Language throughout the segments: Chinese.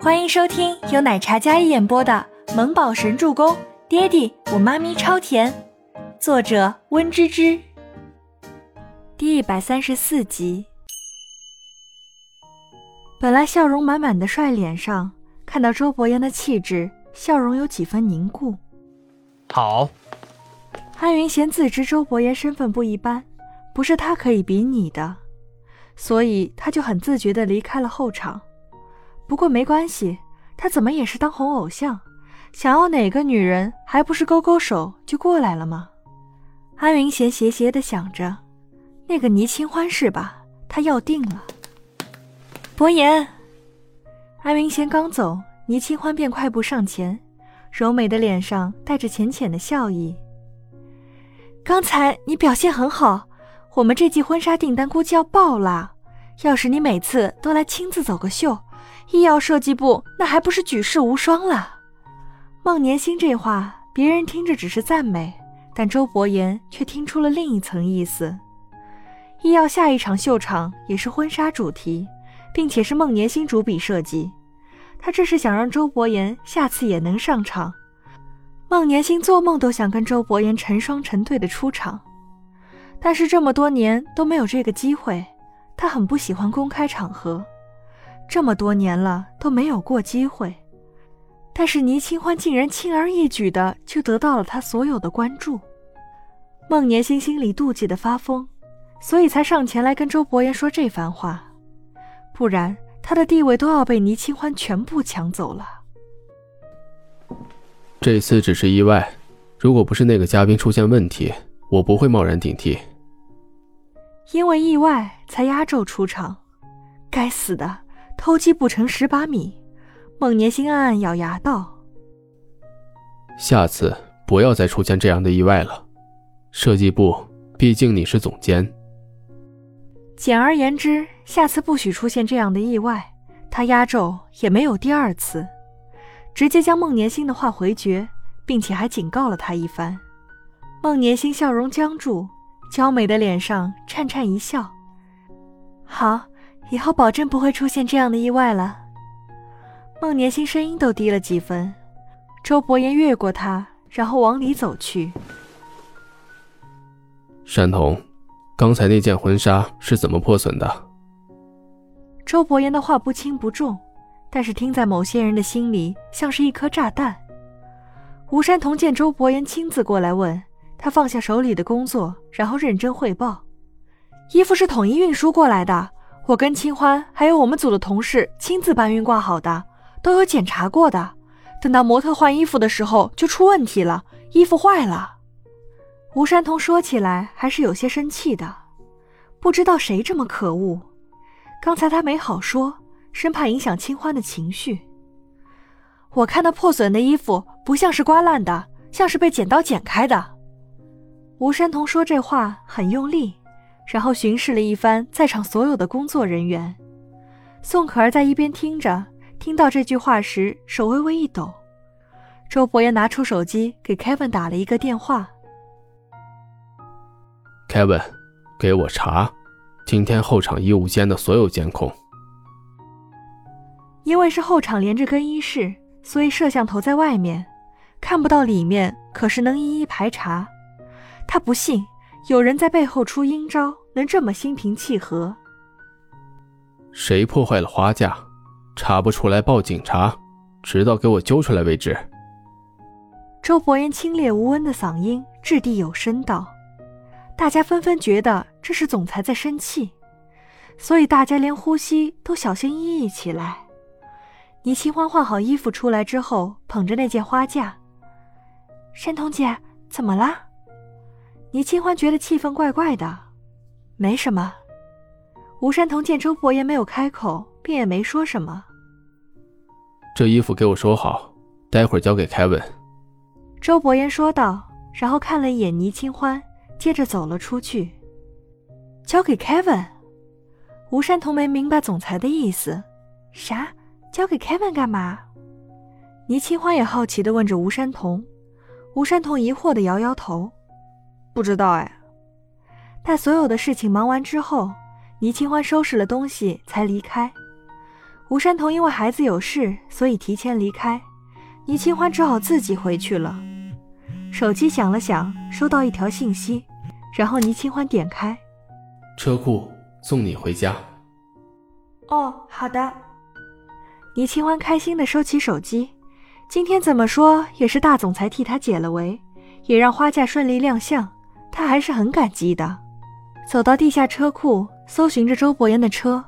欢迎收听由奶茶一演播的《萌宝神助攻》，爹地我妈咪超甜，作者温芝芝。第一百三十四集。本来笑容满满的帅脸上，看到周伯言的气质，笑容有几分凝固。好。安云贤自知周伯言身份不一般，不是他可以比拟的，所以他就很自觉地离开了后场。不过没关系，他怎么也是当红偶像，想要哪个女人还不是勾勾手就过来了吗？安云贤斜斜地想着，那个倪清欢是吧？他要定了。伯言，安云贤刚走，倪清欢便快步上前，柔美的脸上带着浅浅的笑意。刚才你表现很好，我们这季婚纱订单估计要爆了，要是你每次都来亲自走个秀。医药设计部那还不是举世无双了？孟年星这话，别人听着只是赞美，但周伯言却听出了另一层意思。医药下一场秀场也是婚纱主题，并且是孟年星主笔设计，他这是想让周伯言下次也能上场。孟年星做梦都想跟周伯言成双成对的出场，但是这么多年都没有这个机会，他很不喜欢公开场合。这么多年了都没有过机会，但是倪清欢竟然轻而易举的就得到了他所有的关注。孟年心心里妒忌的发疯，所以才上前来跟周伯言说这番话，不然他的地位都要被倪清欢全部抢走了。这次只是意外，如果不是那个嘉宾出现问题，我不会贸然顶替。因为意外才压轴出场，该死的！偷鸡不成蚀把米，孟年心暗暗咬牙道：“下次不要再出现这样的意外了。设计部，毕竟你是总监。简而言之，下次不许出现这样的意外。他压轴也没有第二次，直接将孟年心的话回绝，并且还警告了他一番。孟年心笑容僵住，娇美的脸上颤颤一笑：好。”以后保证不会出现这样的意外了。孟年心声音都低了几分。周伯言越过他，然后往里走去。山童，刚才那件婚纱是怎么破损的？周伯言的话不轻不重，但是听在某些人的心里像是一颗炸弹。吴山童见周伯言亲自过来问，他放下手里的工作，然后认真汇报：衣服是统一运输过来的。我跟清欢还有我们组的同事亲自搬运挂好的，都有检查过的。等到模特换衣服的时候就出问题了，衣服坏了。吴山童说起来还是有些生气的，不知道谁这么可恶。刚才他没好说，生怕影响清欢的情绪。我看那破损的衣服不像是刮烂的，像是被剪刀剪开的。吴山童说这话很用力。然后巡视了一番在场所有的工作人员，宋可儿在一边听着，听到这句话时手微微一抖。周伯言拿出手机给 Kevin 打了一个电话：“Kevin，给我查今天后场衣物间的所有监控。因为是后场连着更衣室，所以摄像头在外面，看不到里面，可是能一一排查。他不信。”有人在背后出阴招，能这么心平气和？谁破坏了花架？查不出来报警察，直到给我揪出来为止。周伯言清冽无温的嗓音掷地有声道：“大家纷纷觉得这是总裁在生气，所以大家连呼吸都小心翼翼起来。”倪清欢换好衣服出来之后，捧着那件花架：“山童姐，怎么了？”倪清欢觉得气氛怪怪的，没什么。吴山童见周伯言没有开口，便也没说什么。这衣服给我收好，待会儿交给凯文。周伯言说道，然后看了一眼倪清欢，接着走了出去。交给凯文。吴山童没明白总裁的意思，啥？交给凯文干嘛？倪清欢也好奇的问着吴山童。吴山童疑惑的摇摇头。不知道哎。待所有的事情忙完之后，倪清欢收拾了东西才离开。吴山童因为孩子有事，所以提前离开，倪清欢只好自己回去了。手机响了响，收到一条信息，然后倪清欢点开，车库送你回家。哦，好的。倪清欢开心地收起手机，今天怎么说也是大总裁替他解了围，也让花架顺利亮相，他还是很感激的。走到地下车库，搜寻着周伯言的车。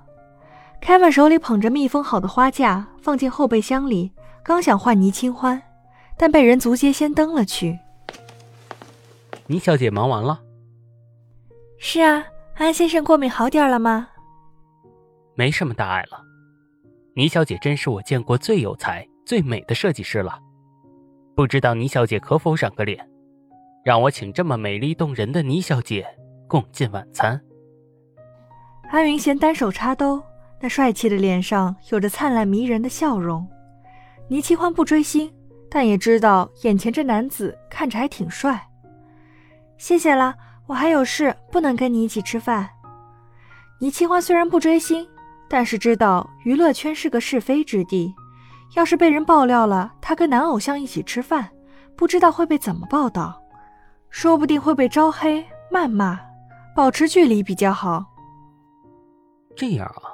Kevin 手里捧着密封好的花架，放进后备箱里，刚想换倪清欢，但被人足接先登了去。倪小姐忙完了？是啊，安先生过敏好点了吗？没什么大碍了。倪小姐真是我见过最有才、最美的设计师了。不知道倪小姐可否赏个脸，让我请这么美丽动人的倪小姐共进晚餐。安云贤单手插兜，那帅气的脸上有着灿烂迷人的笑容。倪清欢不追星，但也知道眼前这男子看着还挺帅。谢谢了，我还有事，不能跟你一起吃饭。倪清欢虽然不追星。但是知道娱乐圈是个是非之地，要是被人爆料了他跟男偶像一起吃饭，不知道会被怎么报道，说不定会被招黑、谩骂，保持距离比较好。这样啊，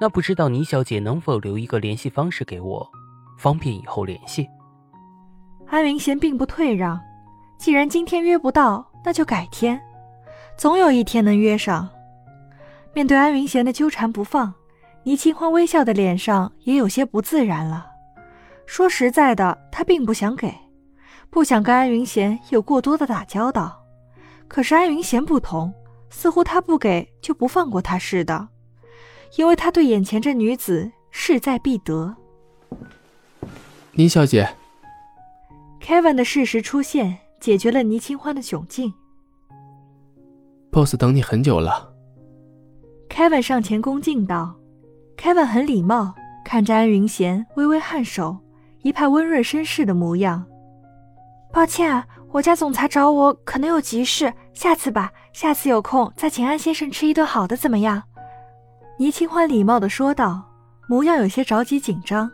那不知道倪小姐能否留一个联系方式给我，方便以后联系。安云贤并不退让，既然今天约不到，那就改天，总有一天能约上。面对安云贤的纠缠不放，倪清欢微笑的脸上也有些不自然了。说实在的，他并不想给，不想跟安云贤有过多的打交道。可是安云贤不同，似乎他不给就不放过他似的，因为他对眼前这女子势在必得。倪小姐，Kevin 的适时出现解决了倪清欢的窘境。Boss 等你很久了。Kevin 上前恭敬道：“Kevin 很礼貌，看着安云贤微微颔首，一派温润绅士的模样。抱歉啊，我家总裁找我，可能有急事，下次吧，下次有空再请安先生吃一顿好的，怎么样？”倪清欢礼貌地说道，模样有些着急紧张。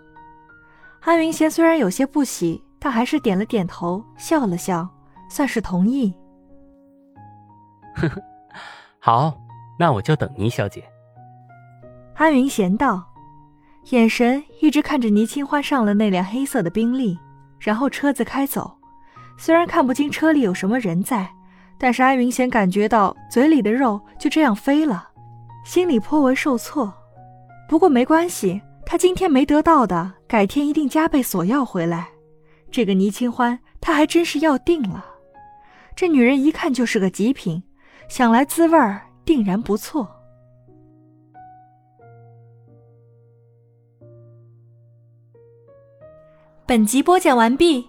安云贤虽然有些不喜，但还是点了点头，笑了笑，算是同意。呵呵，好。那我就等倪小姐。安云贤道，眼神一直看着倪清欢上了那辆黑色的宾利，然后车子开走。虽然看不清车里有什么人在，但是安云贤感觉到嘴里的肉就这样飞了，心里颇为受挫。不过没关系，他今天没得到的，改天一定加倍索要回来。这个倪清欢，他还真是要定了。这女人一看就是个极品，想来滋味儿。定然不错。本集播讲完毕，